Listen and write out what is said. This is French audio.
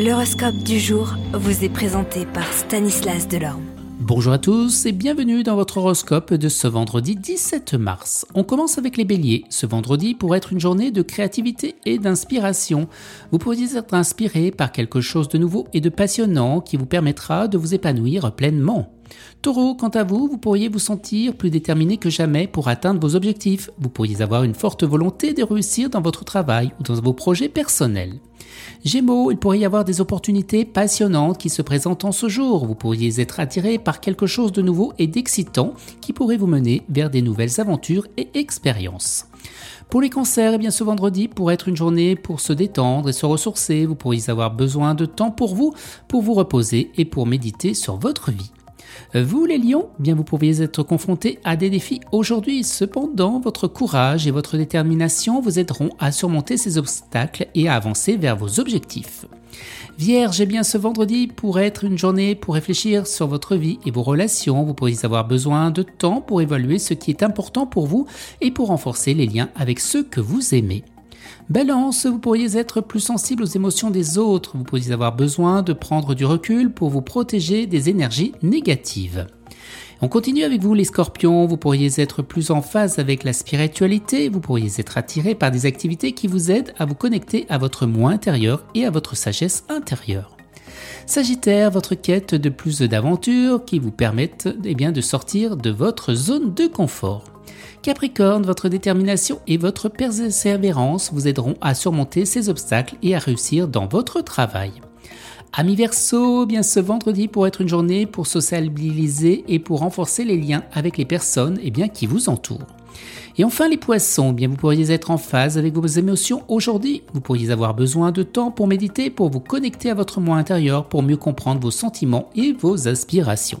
L'horoscope du jour vous est présenté par Stanislas Delorme. Bonjour à tous et bienvenue dans votre horoscope de ce vendredi 17 mars. On commence avec les béliers. Ce vendredi pourrait être une journée de créativité et d'inspiration. Vous pourriez être inspiré par quelque chose de nouveau et de passionnant qui vous permettra de vous épanouir pleinement. Taureau, quant à vous, vous pourriez vous sentir plus déterminé que jamais pour atteindre vos objectifs. Vous pourriez avoir une forte volonté de réussir dans votre travail ou dans vos projets personnels. Gémeaux, il pourrait y avoir des opportunités passionnantes qui se présentent en ce jour. Vous pourriez être attiré par quelque chose de nouveau et d'excitant qui pourrait vous mener vers des nouvelles aventures et expériences. Pour les cancers, eh bien ce vendredi pourrait être une journée pour se détendre et se ressourcer. Vous pourriez avoir besoin de temps pour vous, pour vous reposer et pour méditer sur votre vie. Vous les lions, bien vous pourriez être confrontés à des défis aujourd'hui. Cependant, votre courage et votre détermination vous aideront à surmonter ces obstacles et à avancer vers vos objectifs. Vierge, eh bien ce vendredi pourrait être une journée pour réfléchir sur votre vie et vos relations. Vous pourriez avoir besoin de temps pour évaluer ce qui est important pour vous et pour renforcer les liens avec ceux que vous aimez. Balance, vous pourriez être plus sensible aux émotions des autres, vous pourriez avoir besoin de prendre du recul pour vous protéger des énergies négatives. On continue avec vous les scorpions, vous pourriez être plus en phase avec la spiritualité, vous pourriez être attiré par des activités qui vous aident à vous connecter à votre moi intérieur et à votre sagesse intérieure. Sagittaire, votre quête de plus d'aventures qui vous permettent eh de sortir de votre zone de confort. Capricorne, votre détermination et votre persévérance vous aideront à surmonter ces obstacles et à réussir dans votre travail. Ami Verseau, bien ce vendredi pour être une journée pour sociabiliser et pour renforcer les liens avec les personnes et bien, qui vous entourent. Et enfin les poissons, vous pourriez être en phase avec vos émotions aujourd'hui. Vous pourriez avoir besoin de temps pour méditer, pour vous connecter à votre moi intérieur, pour mieux comprendre vos sentiments et vos aspirations.